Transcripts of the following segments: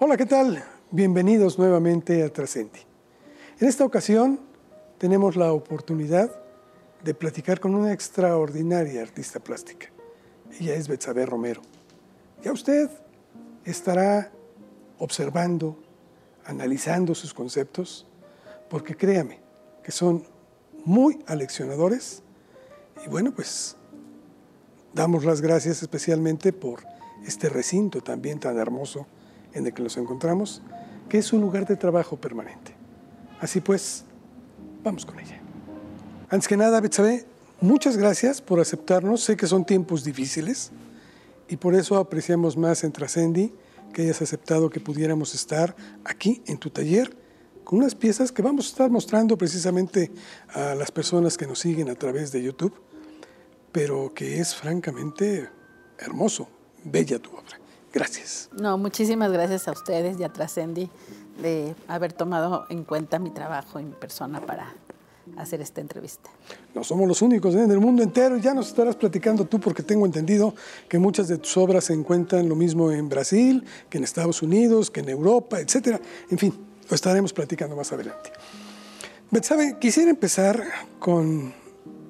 Hola, ¿qué tal? Bienvenidos nuevamente a Trascendi. En esta ocasión tenemos la oportunidad de platicar con una extraordinaria artista plástica. Ella es Betsabe Romero. Ya usted estará observando, analizando sus conceptos, porque créame que son muy aleccionadores y bueno, pues damos las gracias especialmente por este recinto también tan hermoso en el que nos encontramos, que es un lugar de trabajo permanente. Así pues, vamos con ella. Antes que nada, Betsabe, muchas gracias por aceptarnos. Sé que son tiempos difíciles y por eso apreciamos más en Trascendi que hayas aceptado que pudiéramos estar aquí en tu taller con unas piezas que vamos a estar mostrando precisamente a las personas que nos siguen a través de YouTube, pero que es francamente hermoso, bella tu obra. Gracias. No, muchísimas gracias a ustedes y a Trascendi de haber tomado en cuenta mi trabajo en persona para hacer esta entrevista. No somos los únicos ¿eh? en el mundo entero, ya nos estarás platicando tú porque tengo entendido que muchas de tus obras se encuentran lo mismo en Brasil, que en Estados Unidos, que en Europa, etcétera. En fin, lo estaremos platicando más adelante. Betsabe, quisiera empezar con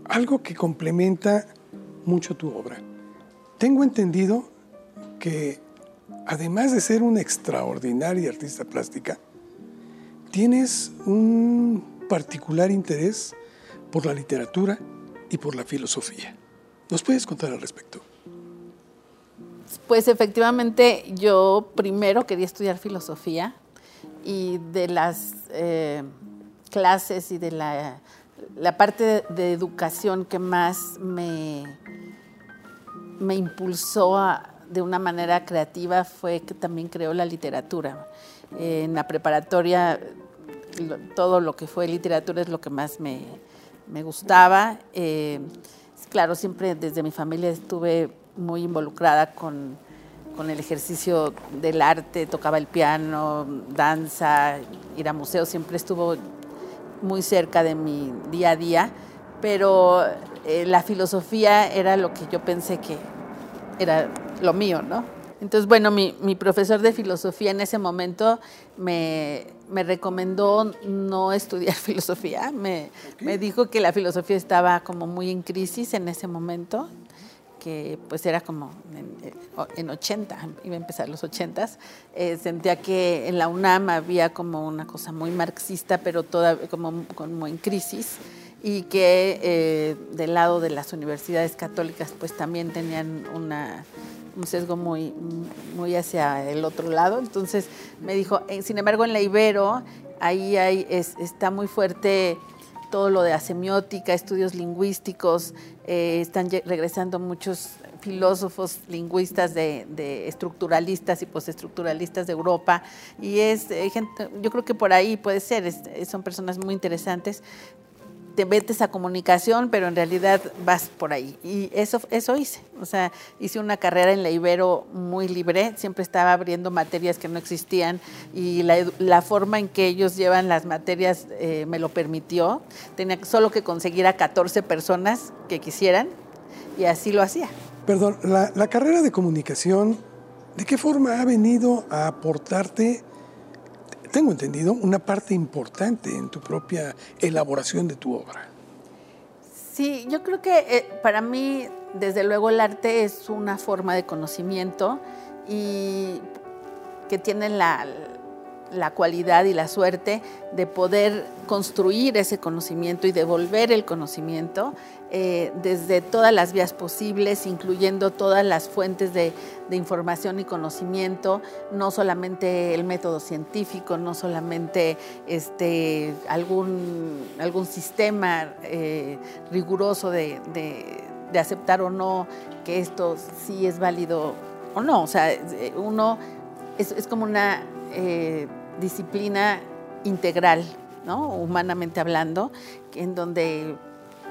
algo que complementa mucho tu obra. Tengo entendido que además de ser una extraordinaria artista plástica, tienes un particular interés por la literatura y por la filosofía. ¿Nos puedes contar al respecto? Pues efectivamente yo primero quería estudiar filosofía y de las eh, clases y de la, parte de, educación que más me, me impulsó de una manera creativa fue que también creó la literatura. en la preparatoria todo lo que fue literatura es lo que más me, gustaba. Eh, claro, siempre desde mi familia estuve muy involucrada con con el ejercicio del arte, tocaba el piano, danza, ir a museos, siempre estuvo muy cerca de mi día a día, pero eh, la filosofía era lo que yo pensé que era lo mío, ¿no? Entonces, bueno, mi, profesor de filosofía en ese momento me, recomendó no estudiar filosofía, me, me dijo que la filosofía estaba como muy en crisis en ese momento que pues era como en, 80, eh, iba a empezar los 80, eh, sentía que en la UNAM había como una cosa muy marxista, pero toda como, como en crisis, y que eh, del lado de las universidades católicas pues también tenían una, un sesgo muy, muy hacia el otro lado. Entonces me dijo, sin embargo en la Ibero, ahí hay, está muy fuerte todo lo de asemiótica, estudios lingüísticos, eh, están regresando muchos filósofos lingüistas de, estructuralistas y postestructuralistas de Europa y es eh, gente, yo creo que por ahí puede ser, son personas muy interesantes te metes a comunicación, pero en realidad vas por ahí. Y eso, eso hice. O sea, hice una carrera en la Ibero muy libre, siempre estaba abriendo materias que no existían y la, forma en que ellos llevan las materias eh, me lo permitió. Tenía solo que conseguir a 14 personas que quisieran y así lo hacía. Perdón, la, la carrera de comunicación, ¿de qué forma ha venido a aportarte tengo entendido, una parte importante en tu propia elaboración de tu obra. Sí, yo creo que eh, para mí, desde luego, el arte es una forma de conocimiento y que tiene la, la cualidad y la suerte de poder construir ese conocimiento y devolver el conocimiento eh, desde todas las vías posibles, incluyendo todas las fuentes de, información y conocimiento, no solamente el método científico, no solamente este, algún, algún sistema eh, riguroso de, aceptar o no que esto sí es válido o no. O sea, uno es, como una eh, disciplina integral, ¿no? humanamente hablando, en donde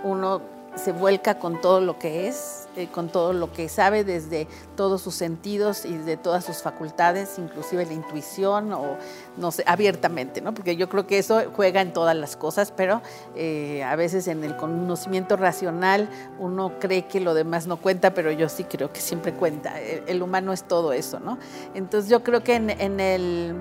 uno se vuelca con todo lo que es, eh, con todo lo que sabe desde todos sus sentidos y de todas sus facultades, inclusive la intuición o no sé, abiertamente, ¿no? Porque yo creo que eso juega en todas las cosas, pero eh, a veces en el conocimiento racional uno cree que lo demás no cuenta, pero yo sí creo que siempre cuenta. El, humano es todo eso, ¿no? Entonces yo creo que en, el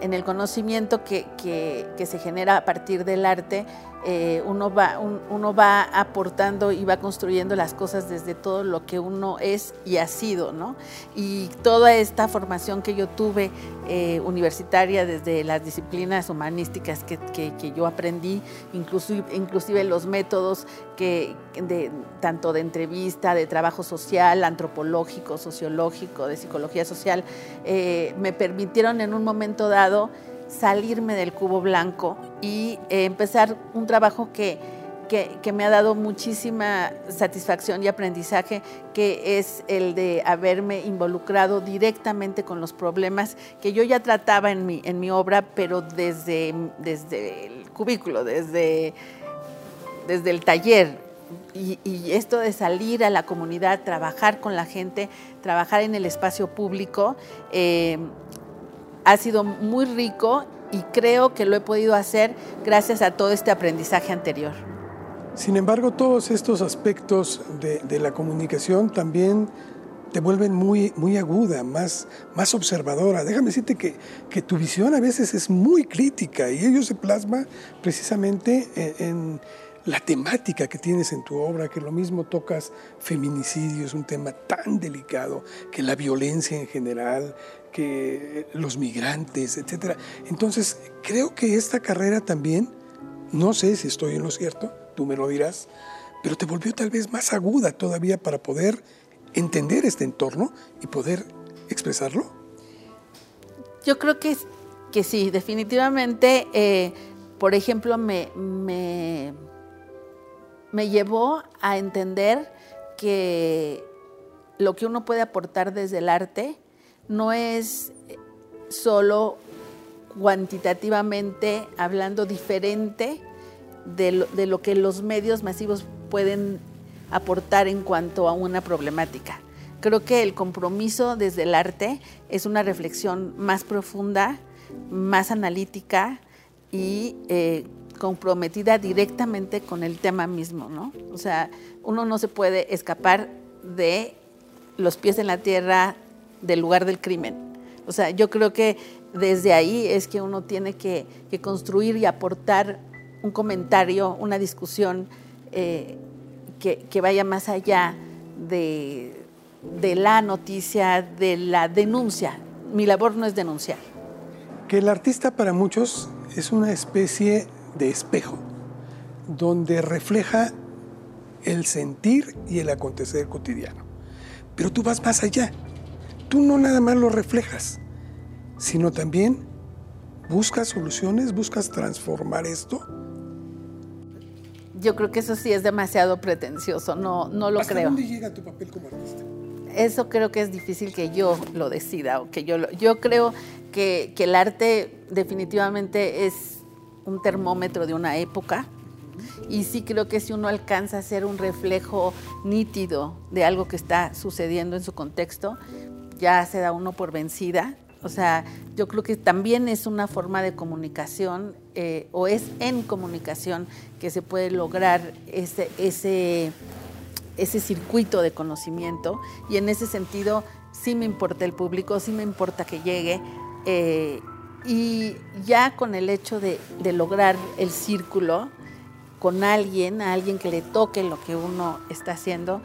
en el conocimiento que, que, se genera a partir del arte, eh, uno, va, uno va aportando y va construyendo las cosas desde todo lo que uno es y ha sido, ¿no? Y toda esta formación que yo tuve eh, universitaria desde las disciplinas humanísticas que, que, yo aprendí, inclusive, inclusive los métodos que, de, tanto de entrevista, de trabajo social, antropológico, sociológico, de psicología social, eh, me permitieron en un momento dado salirme del cubo blanco y eh, empezar un trabajo que, que, me ha dado muchísima satisfacción y aprendizaje, que es el de haberme involucrado directamente con los problemas que yo ya trataba en mi, en mi obra, pero desde, desde el cubículo, desde, desde el taller. Y, esto de salir a la comunidad, trabajar con la gente, trabajar en el espacio público, eh, ha sido muy rico y creo que lo he podido hacer gracias a todo este aprendizaje anterior. Sin embargo, todos estos aspectos de, la comunicación también te vuelven muy, muy aguda, más, más observadora. Déjame decirte que, que, tu visión a veces es muy crítica y ello se plasma precisamente en la temática que tienes en tu obra, que lo mismo tocas feminicidio, es un tema tan delicado, que la violencia en general, que los migrantes, etc. Entonces, creo que esta carrera también, no sé si estoy en lo cierto, tú me lo dirás, pero te volvió tal vez más aguda todavía para poder entender este entorno y poder expresarlo. Yo creo que, que sí, definitivamente, eh, por ejemplo, me me llevó a entender que lo que uno puede aportar desde el arte no es solo cuantitativamente hablando diferente de lo, que los medios masivos pueden aportar en cuanto a una problemática. Creo que el compromiso desde el arte es una reflexión más profunda, más analítica y eh, comprometida directamente con el tema mismo, ¿no? O sea, uno no se puede escapar de los pies en la tierra del lugar del crimen. O sea, yo creo que desde ahí es que uno tiene que, construir y aportar un comentario, una discusión eh, que, vaya más allá de, de la noticia, de la denuncia. Mi labor no es denunciar. Que el artista para muchos es una especie de espejo, donde refleja el sentir y el acontecer cotidiano. Pero tú vas más allá. Tú no nada más lo reflejas, sino también buscas soluciones, buscas transformar esto. Yo creo que eso sí es demasiado pretencioso, no, no lo ¿Hasta creo. ¿Dónde llega tu papel como artista? Eso creo que es difícil que yo lo decida o que yo yo creo que, que el arte definitivamente es un termómetro de una época. Y sí creo que si uno alcanza a ser un reflejo nítido de algo que está sucediendo en su contexto, ya se da uno por vencida. O sea, yo creo que también es una forma de comunicación eh, o es en comunicación que se puede lograr ese, ese, ese circuito de conocimiento. Y en ese sentido, sí me importa el público, sí me importa que llegue. Eh, y ya con el hecho de, lograr el círculo con alguien, a alguien que le toque lo que uno está haciendo,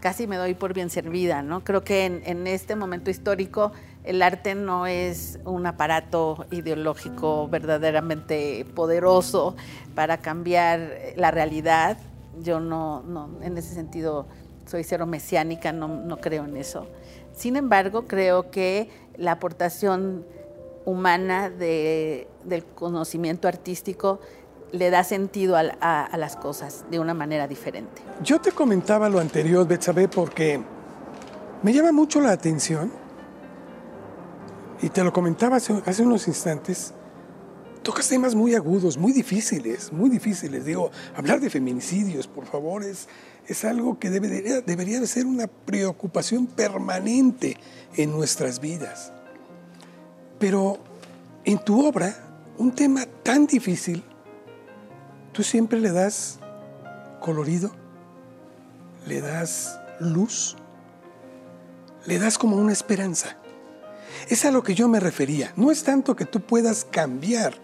casi me doy por bien servida, ¿no? Creo que en, este momento histórico el arte no es un aparato ideológico verdaderamente poderoso para cambiar la realidad. Yo no, no en ese sentido soy cero mesiánica, no, no creo en eso. Sin embargo, creo que la aportación humana del conocimiento artístico le da sentido a, las cosas de una manera diferente. Yo te comentaba lo anterior, Betsabe, porque me llama mucho la atención, y te lo comentaba hace, unos instantes, tocas temas muy agudos, muy difíciles, muy difíciles. Digo, hablar de feminicidios, por favor, es, es algo que debería, debería de ser una preocupación permanente en nuestras vidas. Pero en tu obra, un tema tan difícil, tú siempre le das colorido, le das luz, le das como una esperanza. Es a lo que yo me refería. No es tanto que tú puedas cambiar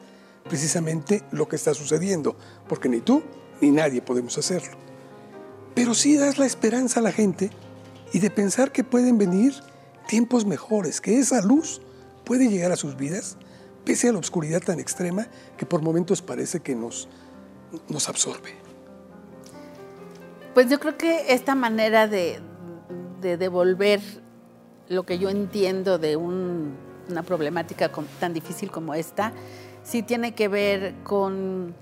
precisamente lo que está sucediendo, porque ni tú ni nadie podemos hacerlo. Pero sí das la esperanza a la gente y de pensar que pueden venir tiempos mejores, que esa luz puede llegar a sus vidas, pese a la oscuridad tan extrema que por momentos parece que nos, nos absorbe. Pues yo creo que esta manera de, de devolver lo que yo entiendo de una problemática tan difícil como esta, sí tiene que ver con,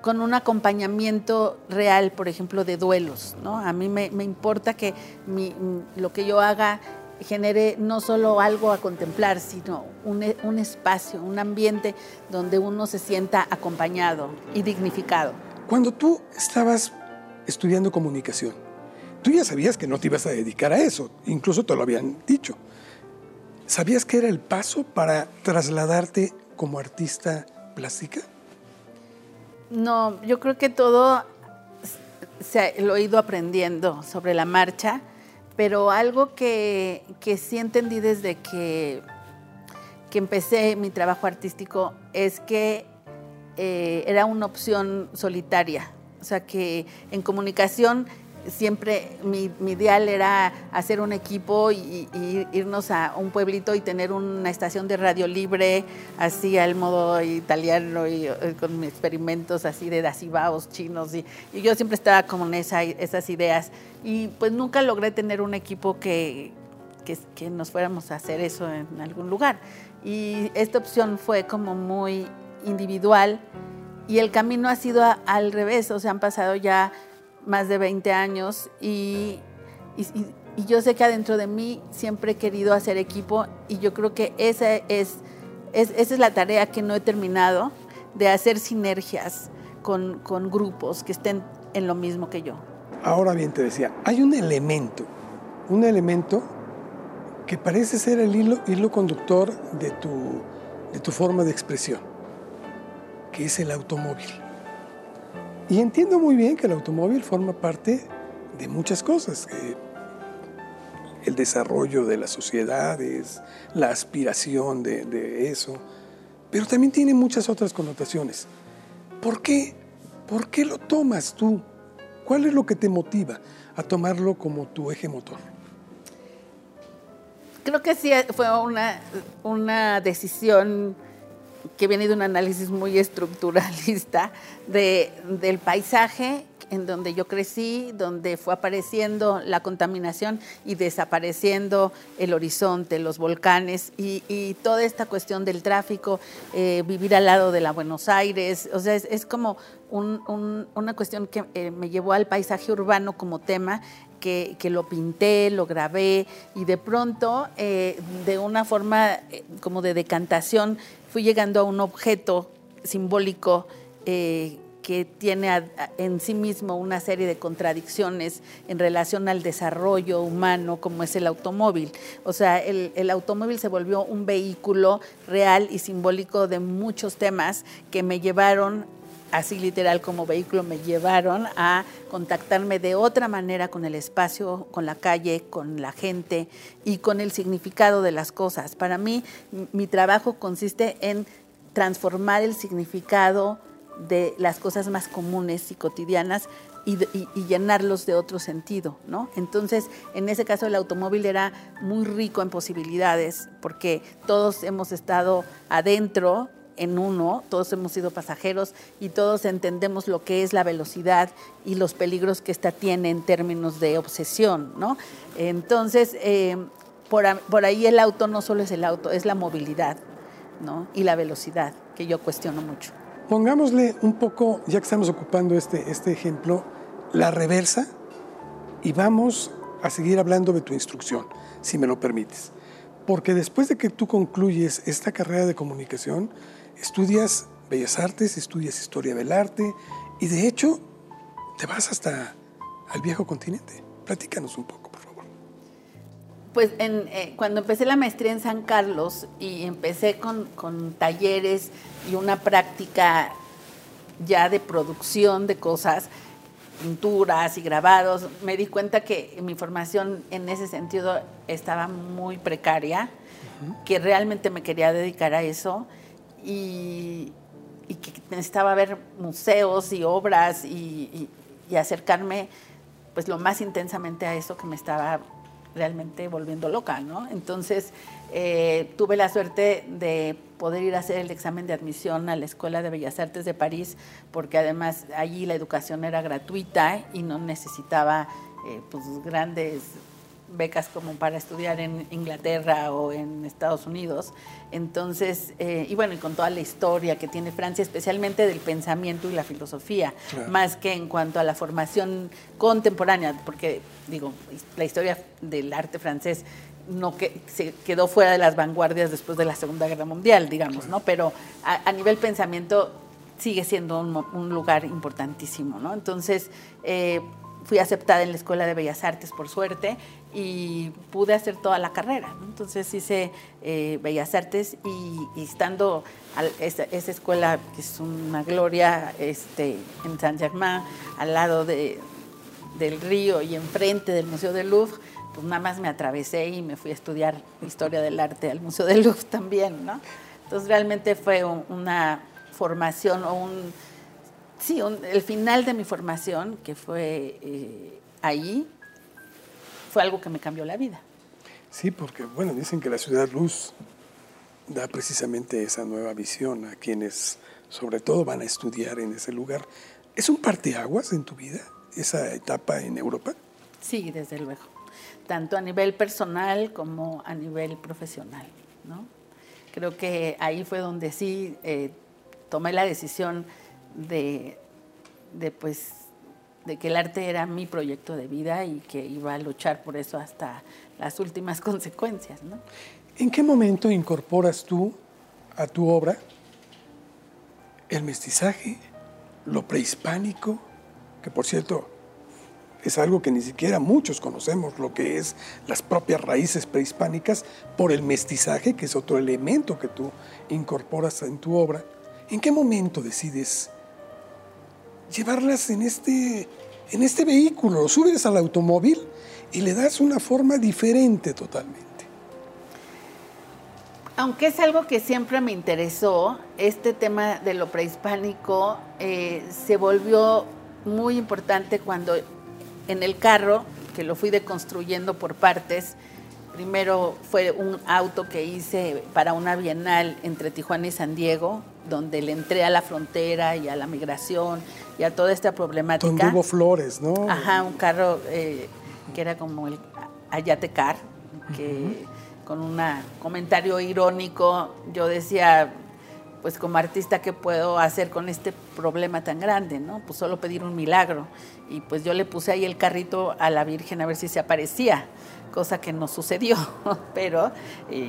con un acompañamiento real, por ejemplo, de duelos. ¿no? A mí me, importa que lo que yo haga genere no solo algo a contemplar, sino un, un, espacio, un ambiente donde uno se sienta acompañado y dignificado. Cuando tú estabas estudiando comunicación, tú ya sabías que no te ibas a dedicar a eso, incluso te lo habían dicho. ¿Sabías que era el paso para trasladarte como artista plástica? No, yo creo que todo se, lo he ido aprendiendo sobre la marcha, pero algo que, que sí entendí desde que, que empecé mi trabajo artístico es que eh, era una opción solitaria. O sea, que en comunicación siempre mi, ideal era hacer un equipo y, irnos a un pueblito y tener una estación de radio libre, así al modo italiano y, eh, con experimentos así de dacibaos chinos. Y, yo siempre estaba como en esas ideas. Y pues nunca logré tener un equipo que, que nos fuéramos a hacer eso en algún lugar. Y esta opción fue como muy individual y el camino ha sido al revés, o sea, han pasado ya más de 20 años y, yo sé que adentro de mí siempre he querido hacer equipo y yo creo que esa es, esa es la tarea que no he terminado, de hacer sinergias con, con grupos que estén en lo mismo que yo. Ahora bien, te decía, hay un elemento, un elemento que parece ser el hilo, hilo conductor de tu, de tu forma de expresión, que es el automóvil. Y entiendo muy bien que el automóvil forma parte de muchas cosas. el desarrollo de las sociedades, la aspiración de, eso, pero también tiene muchas otras connotaciones. ¿Por qué? ¿Por qué lo tomas tú? ¿Cuál es lo que te motiva a tomarlo como tu eje motor? Creo que sí fue una, una decisión que viene de un análisis muy estructuralista de, del paisaje en donde yo crecí, donde fue apareciendo la contaminación y desapareciendo el horizonte, los volcanes y, toda esta cuestión del tráfico, eh, vivir al lado de la Buenos Aires, o sea, es, como una cuestión que eh, me llevó al paisaje urbano como tema que, lo pinté, lo grabé y de pronto, eh, de una forma como de decantación, fui llegando a un objeto simbólico eh, que tiene en sí mismo una serie de contradicciones en relación al desarrollo humano como es el automóvil. O sea, el, el, automóvil se volvió un vehículo real y simbólico de muchos temas que me llevaron, así literal como vehículo, me llevaron a contactarme de otra manera con el espacio, con la calle, con la gente y con el significado de las cosas. Para mí, mi trabajo consiste en transformar el significado de las cosas más comunes y cotidianas y, llenarlos de otro sentido, ¿no? Entonces, en ese caso el automóvil era muy rico en posibilidades porque todos hemos estado adentro en uno, todos hemos sido pasajeros y todos entendemos lo que es la velocidad y los peligros que ésta tiene en términos de obsesión, ¿no? Entonces, eh, por, por, ahí el auto no solo es el auto, es la movilidad, ¿no? Y la velocidad, que yo cuestiono mucho. Pongámosle un poco, ya que estamos ocupando este, este ejemplo, la reversa y vamos a seguir hablando de tu instrucción, si me lo permites. Porque después de que tú concluyes esta carrera de comunicación, estudias Bellas Artes, estudias Historia del Arte y de hecho te vas hasta al viejo continente. Platícanos un poco, por favor. Pues eh, cuando empecé la maestría en San Carlos y empecé con, con talleres y una práctica ya de producción de cosas, pinturas y grabados, me di cuenta que mi formación en ese sentido estaba muy precaria, que realmente me quería dedicar a eso y, que necesitaba ver museos y obras y, acercarme pues lo más intensamente a eso que me estaba realmente volviendo loca, ¿no? Entonces eh, tuve la suerte de poder ir a hacer el examen de admisión a la Escuela de Bellas Artes de París, porque además allí la educación era gratuita y no necesitaba eh, pues, grandes becas como para estudiar en Inglaterra o en Estados Unidos. Entonces, eh, y bueno, y con toda la historia que tiene Francia, especialmente del pensamiento y la filosofía, más que en cuanto a la formación contemporánea, porque digo, la historia del arte francés no que se quedó fuera de las vanguardias después de la Segunda Guerra Mundial, digamos, ¿no? Pero a, nivel pensamiento sigue siendo un, lugar importantísimo, ¿no? Entonces, eh, fui aceptada en la Escuela de Bellas Artes, por suerte, y pude hacer toda la carrera. Entonces hice eh, Bellas Artes y, estando en esa, escuela, que es una gloria, este, en Saint-Germain, al lado de, del río y enfrente del Museo del Louvre, pues nada más me atravesé y me fui a estudiar historia del arte al Museo del Louvre también, ¿no? Entonces realmente fue una formación o un, sí, el final de mi formación, que fue eh, ahí, fue algo que me cambió la vida. Sí, porque bueno, dicen que la ciudad luz da precisamente esa nueva visión a quienes sobre todo van a estudiar en ese lugar. ¿Es un parteaguas en tu vida esa etapa en Europa? Sí, desde luego tanto a nivel personal como a nivel profesional. ¿no? Creo que ahí fue donde sí eh, tomé la decisión de, pues, de que el arte era mi proyecto de vida y que iba a luchar por eso hasta las últimas consecuencias. ¿no? ¿En qué momento incorporas tú a tu obra el mestizaje, lo prehispánico, que por cierto es algo que ni siquiera muchos conocemos, lo que es las propias raíces prehispánicas por el mestizaje, que es otro elemento que tú incorporas en tu obra. ¿En qué momento decides llevarlas en este, en este vehículo? Subes al automóvil y le das una forma diferente totalmente. Aunque es algo que siempre me interesó, este tema de lo prehispánico eh, se volvió muy importante cuando en el carro, que lo fui deconstruyendo por partes, primero fue un auto que hice para una bienal entre Tijuana y San Diego, donde le entré a la frontera y a la migración y a toda esta problemática. Donde hubo flores, ¿no? Ajá, un carro eh, que era como el Ayatecar, que con un comentario irónico yo decía, pues como artista, ¿qué puedo hacer con este problema tan grande? ¿no? Pues solo pedir un milagro. Y pues yo le puse ahí el carrito a la Virgen a ver si se aparecía, cosa que no sucedió, pero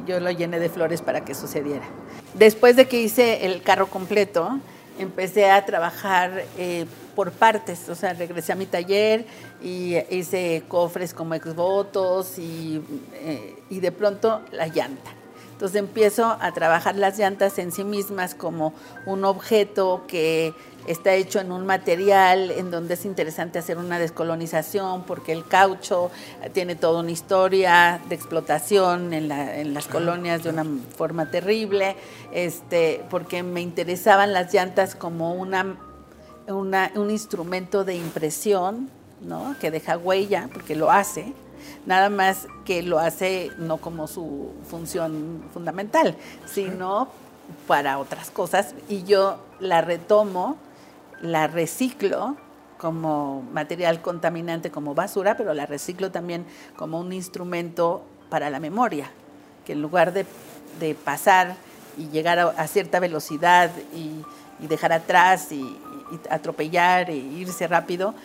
yo lo llené de flores para que sucediera. Después de que hice el carro completo, empecé a trabajar eh, por partes, o sea, regresé a mi taller y hice cofres como exvotos y, eh, y de pronto la llanta entonces empiezo a trabajar las llantas en sí mismas como un objeto que está hecho en un material en donde es interesante hacer una descolonización porque el caucho tiene toda una historia de explotación en, las colonias de una forma terrible, este, porque me interesaban las llantas como una, un instrumento de impresión ¿no? que deja huella, porque lo hace. Nada más que lo hace no como su función fundamental, sino para otras cosas. Y yo la retomo, la reciclo como material contaminante, como basura, pero la reciclo también como un instrumento para la memoria, que en lugar de, pasar y llegar a, cierta velocidad y, dejar atrás y, y atropellar e irse rápido,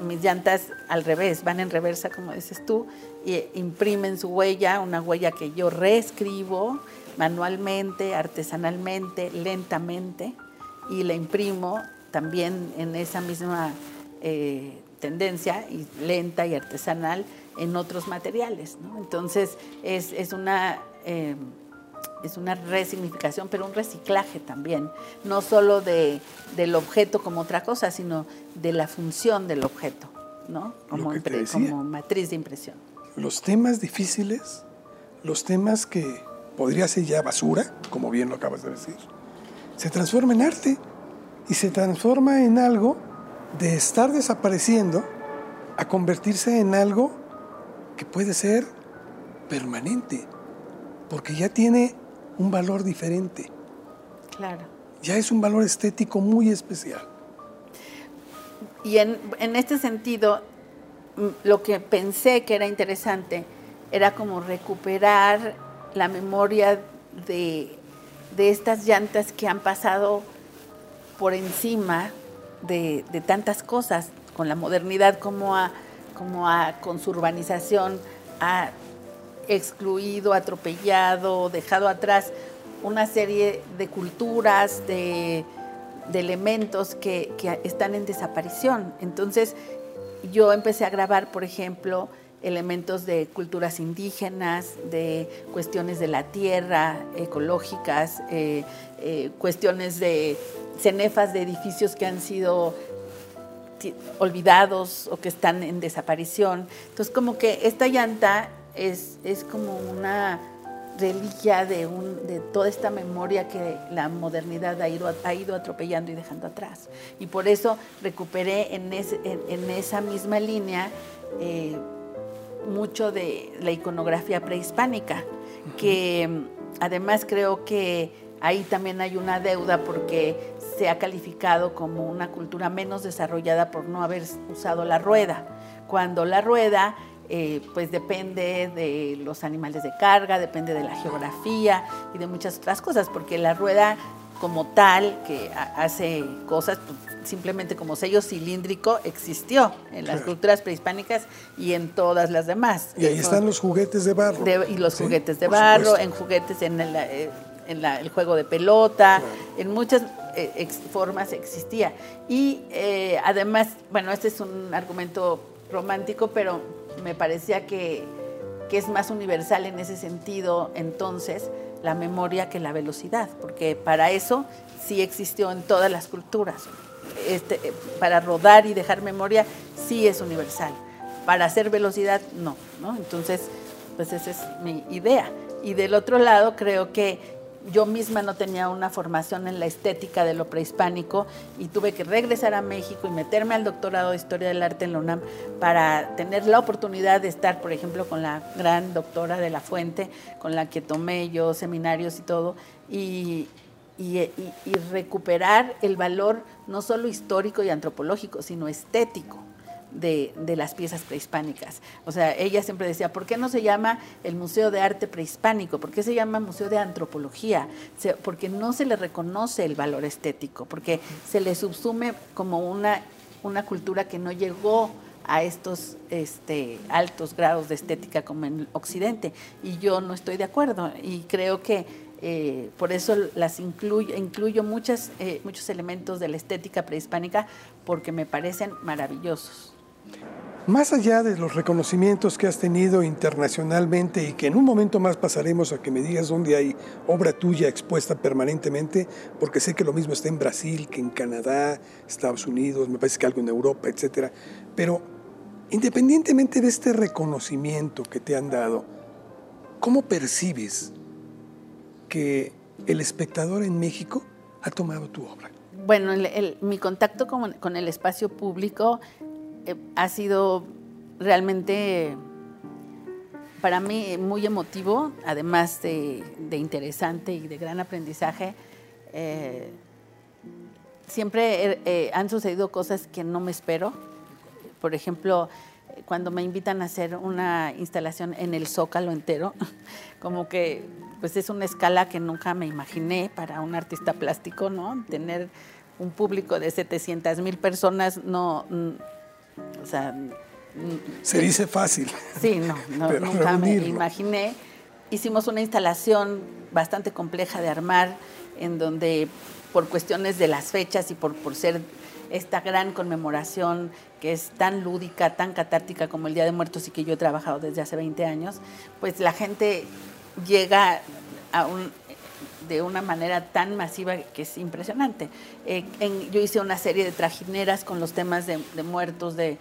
mis llantas al revés, van en reversa, como dices tú, y imprimen su huella, una huella que yo reescribo, manualmente, artesanalmente, lentamente, y la imprimo también en esa misma eh, tendencia, y lenta y artesanal, en otros materiales. Entonces es, una... Eh, es una resignificación, pero un reciclaje también, no solo de, del objeto como otra cosa, sino de la función del objeto, ¿no? Como, como matriz de impresión. Los temas difíciles, los temas que podría ser ya basura, como bien lo acabas de decir, se transforma en arte y se transforma en algo de estar desapareciendo a convertirse en algo que puede ser permanente, porque ya tiene un valor diferente. Claro. Ya es un valor estético muy especial. Y en, este sentido, lo que pensé que era interesante era como recuperar la memoria de, estas llantas que han pasado por encima de, tantas cosas, con la modernidad como, a, como a, con su urbanización ha excluido, atropellado, dejado atrás una serie de culturas, de, elementos que, están en desaparición. Entonces, yo empecé a grabar, por ejemplo, elementos de culturas indígenas, de cuestiones de la tierra, ecológicas, eh, eh, cuestiones de cenefas de edificios que han sido olvidados o que están en desaparición. Entonces, como que esta llanta es, como una reliquia de, un, de toda esta memoria que la modernidad ha ido, ha ido atropellando y dejando atrás. Y por eso recuperé en, en, esa misma línea eh, mucho de la iconografía prehispánica, que mm, además creo que ahí también hay una deuda porque se ha calificado como una cultura menos desarrollada por no haber usado la rueda, cuando la rueda eh, pues depende de los animales de carga, depende de la geografía y de muchas otras cosas, porque la rueda como tal, que hace cosas, pues, simplemente como sello cilíndrico, existió en las culturas prehispánicas y en todas las demás. Y ahí están los juguetes de barro. y los juguetes de barro, en juguetes en, el, eh, el juego de pelota, en muchas eh, formas existía. Y además, bueno, este es un argumento romántico, pero me parecía que, es más universal en ese sentido entonces la memoria que la velocidad, porque para eso sí existió en todas las culturas. Este, para rodar y dejar memoria sí es universal. Para hacer velocidad no, ¿no? Entonces, pues esa es mi idea. Y del otro lado creo que yo misma no tenía una formación en la estética de lo prehispánico y tuve que regresar a México y meterme al doctorado de Historia del Arte en la UNAM para tener la oportunidad de estar, por ejemplo, con la gran doctora de la Fuente, con la que tomé yo seminarios y todo, y, y recuperar el valor no solo histórico y antropológico, sino estético de, las piezas prehispánicas. O sea, ella siempre decía, ¿por qué no se llama el Museo de Arte Prehispánico? ¿Por qué se llama Museo de Antropología? porque no se le reconoce el valor estético, porque se le subsume como una, una cultura que no llegó a estos este, altos grados de estética como en Occidente. Y yo no estoy de acuerdo y creo que eh, por eso las incluyo, eh, muchos elementos de la estética prehispánica porque me parecen maravillosos. Más allá de los reconocimientos que has tenido internacionalmente y que en un momento más pasaremos a que me digas dónde hay obra tuya expuesta permanentemente, porque sé que lo mismo está en Brasil, que en Canadá, Estados Unidos, me parece que algo en Europa, etcétera. Pero independientemente de este reconocimiento que te han dado, ¿cómo percibes el espectador en México ha tomado tu obra? Bueno, mi contacto con el espacio público eh, ha sido realmente para mí muy emotivo, además de, interesante y de gran aprendizaje. Eh, siempre eh, han sucedido cosas que no me espero. Por ejemplo, cuando me invitan a hacer una instalación en el Zócalo entero, como que pues es una escala que nunca me imaginé para un artista plástico, ¿no? Tener un público de 700 mil personas no, o sea, se dice fácil. Sí, no, nunca me imaginé, hicimos una instalación bastante compleja de armar, en donde por cuestiones de las fechas y por, por ser esta gran conmemoración que es tan lúdica, tan catártica como el Día de Muertos y que yo he trabajado desde hace 20 años, pues la gente llega a un, de una manera tan masiva que es impresionante. Eh, yo hice una serie de trajineras con los temas de, muertos de,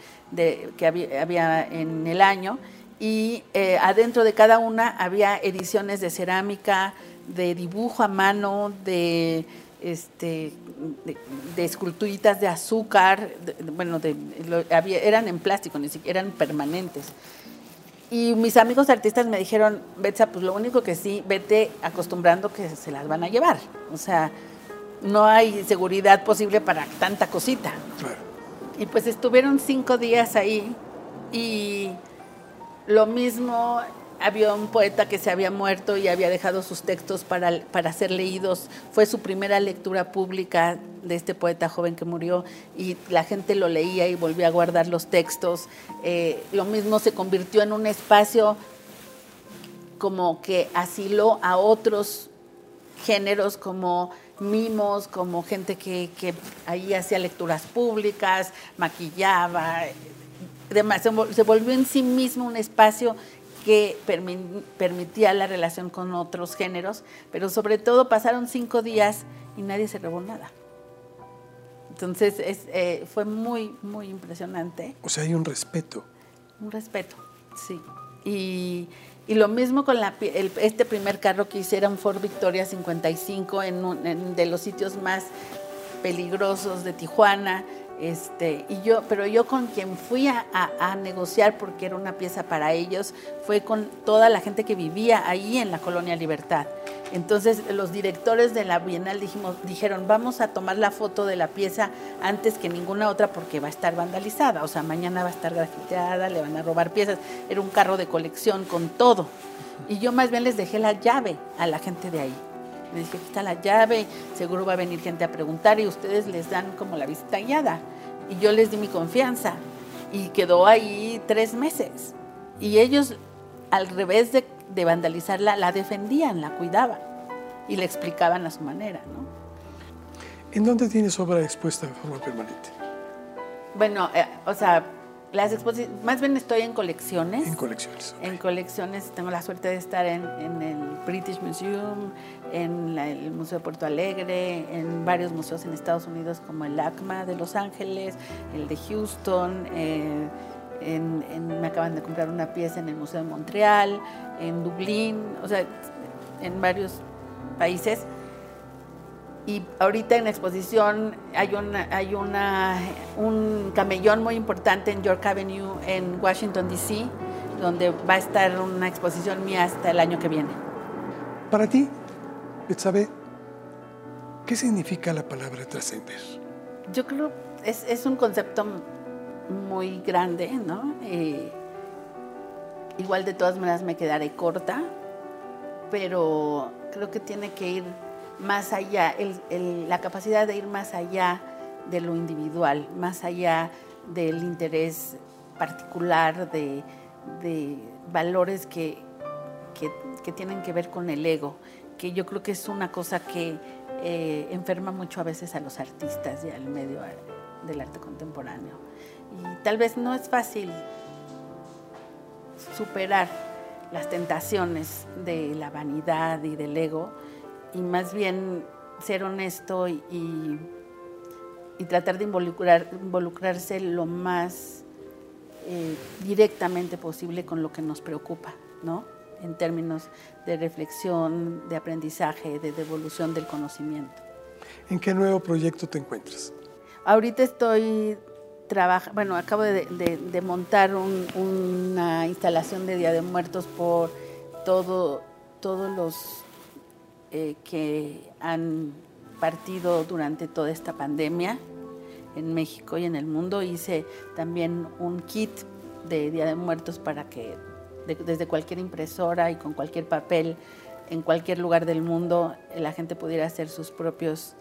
que había, en el año y eh, adentro de cada una había ediciones de cerámica, de dibujo a mano, de este, de, esculturitas de azúcar, bueno, eran en plástico, ni siquiera eran permanentes. Y mis amigos artistas me dijeron, Betsa, pues lo único que sí, vete acostumbrando que se las van a llevar. O sea, no hay seguridad posible para tanta cosita. Y pues estuvieron cinco días ahí y lo mismo había un poeta que se había muerto y había dejado sus textos para, para ser leídos. Fue su primera lectura pública de este poeta joven que murió y la gente lo leía y volvía a guardar los textos. Eh, lo mismo se convirtió en un espacio como que asiló a otros géneros como mimos, como gente que, que ahí hacía lecturas públicas, maquillaba, demás. Se volvió en sí mismo un espacio que permitía la relación con otros géneros, pero sobre todo pasaron cinco días y nadie se robó nada. Entonces eh, fue muy, muy impresionante. O sea, hay un respeto. Un respeto, sí. Y, lo mismo con la, este primer carro que hice, era un Ford Victoria 55, en, en de los sitios más peligrosos de Tijuana este, y yo, pero yo con quien fui a, negociar porque era una pieza para ellos fue con toda la gente que vivía ahí en la colonia Libertad. Entonces los directores de la Bienal dijimos, dijeron, vamos a tomar la foto de la pieza antes que ninguna otra porque va a estar vandalizada, o sea, mañana va a estar grafiteada, le van a robar piezas. Era un carro de colección con todo. Y yo más bien les dejé la llave a la gente de ahí. Le dije, aquí está la llave, seguro va a venir gente a preguntar y ustedes les dan como la visita guiada. Y yo les di mi confianza y quedó ahí tres meses. Y ellos, al revés de, vandalizarla, la defendían, la cuidaban y le explicaban a su manera. ¿no? ¿En dónde tienes obra expuesta de forma permanente? Bueno, eh, o sea, las exposiciones, más bien estoy en colecciones. En colecciones. En colecciones, tengo la suerte de estar en, el British Museum, en el Museo de Puerto Alegre, en varios museos en Estados Unidos como el ACMA de Los Ángeles, el de Houston, eh, me acaban de comprar una pieza en el Museo de Montreal, en Dublín, o sea, en varios países. Y ahorita en la exposición hay, una, hay una, un camellón muy importante en York Avenue en Washington, D.C., donde va a estar una exposición mía hasta el año que viene. Para ti, Betsabe, ¿qué significa la palabra trascender? Yo creo que es, es, un concepto muy grande, ¿no? Eh, igual de todas maneras me quedaré corta, pero creo que tiene que ir más allá, la capacidad de ir más allá de lo individual, más allá del interés particular, de, valores que, que, tienen que ver con el ego, que yo creo que es una cosa que eh, enferma mucho a veces a los artistas y al medio del arte contemporáneo. Y tal vez no es fácil superar las tentaciones de la vanidad y del ego, y más bien ser honesto y, y tratar de involucrar, involucrarse lo más eh, directamente posible con lo que nos preocupa, ¿no? En términos de reflexión, de aprendizaje, de devolución del conocimiento. ¿En qué nuevo proyecto te encuentras? Ahorita estoy trabajando, bueno, acabo de, de, montar una instalación de Día de Muertos por todo, todos los eh, que han partido durante toda esta pandemia en México y en el mundo. Hice también un kit de Día de Muertos para que desde cualquier impresora y con cualquier papel en cualquier lugar del mundo la gente pudiera hacer sus propios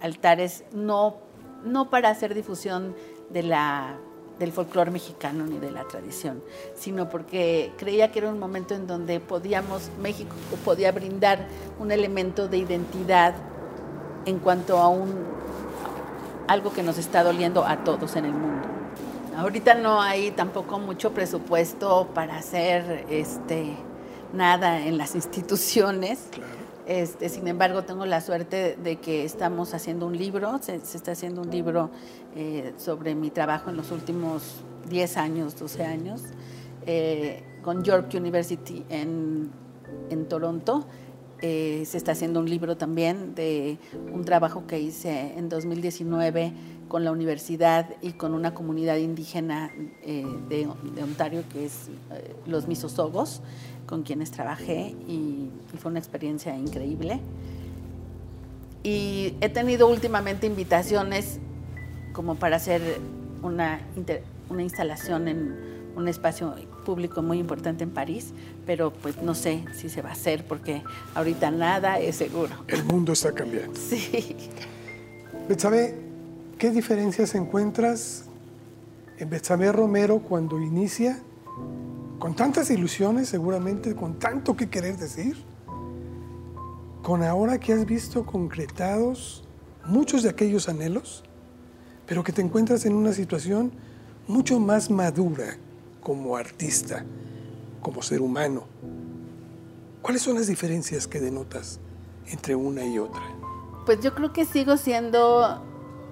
altares, no, no para hacer difusión de la del folclore mexicano ni de la tradición, sino porque creía que era un momento en donde podíamos, México podía brindar un elemento de identidad en cuanto a un, algo que nos está doliendo a todos en el mundo. Ahorita no hay tampoco mucho presupuesto para hacer este, nada en las instituciones. Este, sin embargo, tengo la suerte de que estamos haciendo un libro, se, está haciendo un libro eh, sobre mi trabajo en los últimos 10 años, 12 años, eh, con York University en, en Toronto. Eh, se está haciendo un libro también de un trabajo que hice en 2019 con la universidad y con una comunidad indígena de, de, Ontario que es los Misosogos con quienes trabajé y, fue una experiencia increíble. Y he tenido últimamente invitaciones como para hacer una, una instalación en un espacio público muy importante en París, pero pues no sé si se va a hacer porque ahorita nada es seguro. El mundo está cambiando. Sí. Betsabe, ¿qué diferencias encuentras en Betsabe Romero cuando inicia con tantas ilusiones seguramente, con tanto que querer decir, con ahora que has visto concretados muchos de aquellos anhelos, pero que te encuentras en una situación mucho más madura como artista, como ser humano. ¿Cuáles son las diferencias que denotas entre una y otra? Pues yo creo que sigo siendo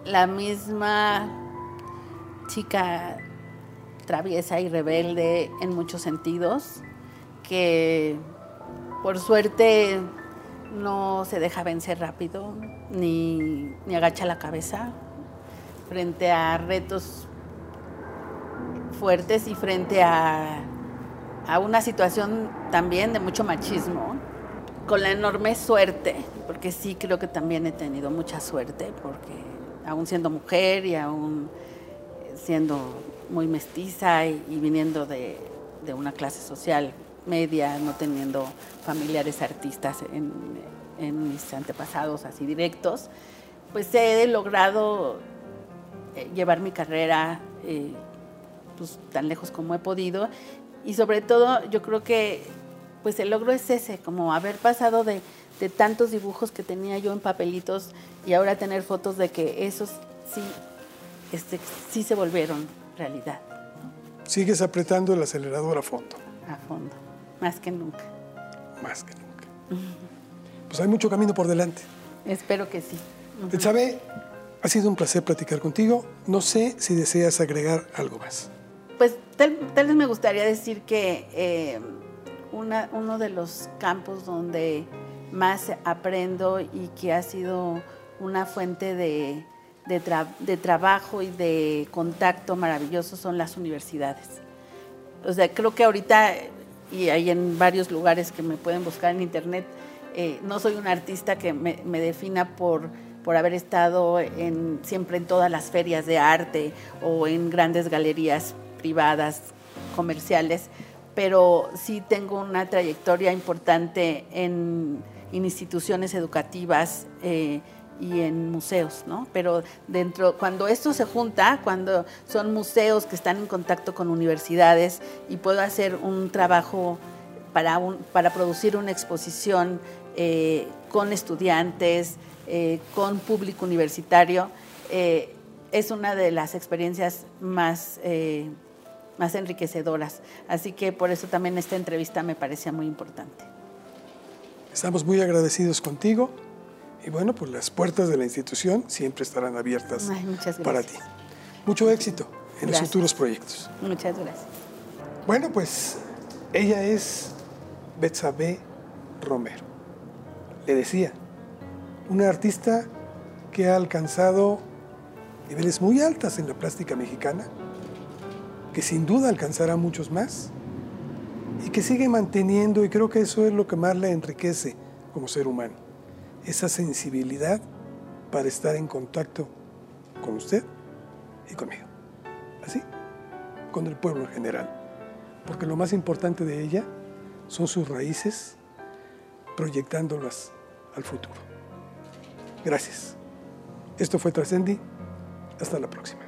la misma chica traviesa y rebelde en muchos sentidos, que por suerte no se deja vencer rápido ni, agacha la cabeza frente a retos fuertes y frente a, a una situación también de mucho machismo, con la enorme suerte, porque sí creo que también he tenido mucha suerte, porque aún siendo mujer y aún siendo muy mestiza y, viniendo de, una clase social media, no teniendo familiares artistas en, mis antepasados así directos, pues he logrado eh, llevar mi carrera eh, pues, tan lejos como he podido. Y sobre todo yo creo que pues el logro es ese, como haber pasado de, tantos dibujos que tenía yo en papelitos y ahora tener fotos de que esos sí, este, sí se volvieron realidad. Sigues apretando el acelerador a fondo. A fondo, más que nunca. Más que nunca. Pues hay mucho camino por delante. Espero que sí. Uh sabe, ha sido un placer platicar contigo. No sé si deseas agregar algo más. Pues tal, vez me gustaría decir que eh, uno de los campos donde más aprendo y que ha sido una fuente de, de, trabajo y de contacto maravilloso son las universidades. O sea, creo que ahorita, y hay en varios lugares que me pueden buscar en internet, eh, no soy un artista que me, defina por, por haber estado en, siempre en todas las ferias de arte o en grandes galerías privadas, comerciales, pero sí tengo una trayectoria importante en, instituciones educativas. Eh, y en museos, ¿no? Pero dentro, cuando esto se junta, cuando son museos que están en contacto con universidades y puedo hacer un trabajo para, para producir una exposición eh, con estudiantes, eh, con público universitario, eh, es una de las experiencias más, más enriquecedoras. Así que por eso también esta entrevista me parecía muy importante. Estamos muy agradecidos contigo y bueno, pues las puertas de la institución siempre estarán abiertas para ti. Mucho éxito en los futuros proyectos. Muchas gracias. Bueno, pues ella es Betsabe Romero. Le decía, una artista que ha alcanzado niveles muy altas en la plástica mexicana, que sin duda alcanzará muchos más y que sigue manteniendo, y creo que eso es lo que más la enriquece como ser humano esa sensibilidad para estar en contacto con usted y conmigo. Así, con el pueblo en general. Porque lo más importante de ella son sus raíces proyectándolas al futuro. Gracias. Esto fue Trascendi. Hasta la próxima.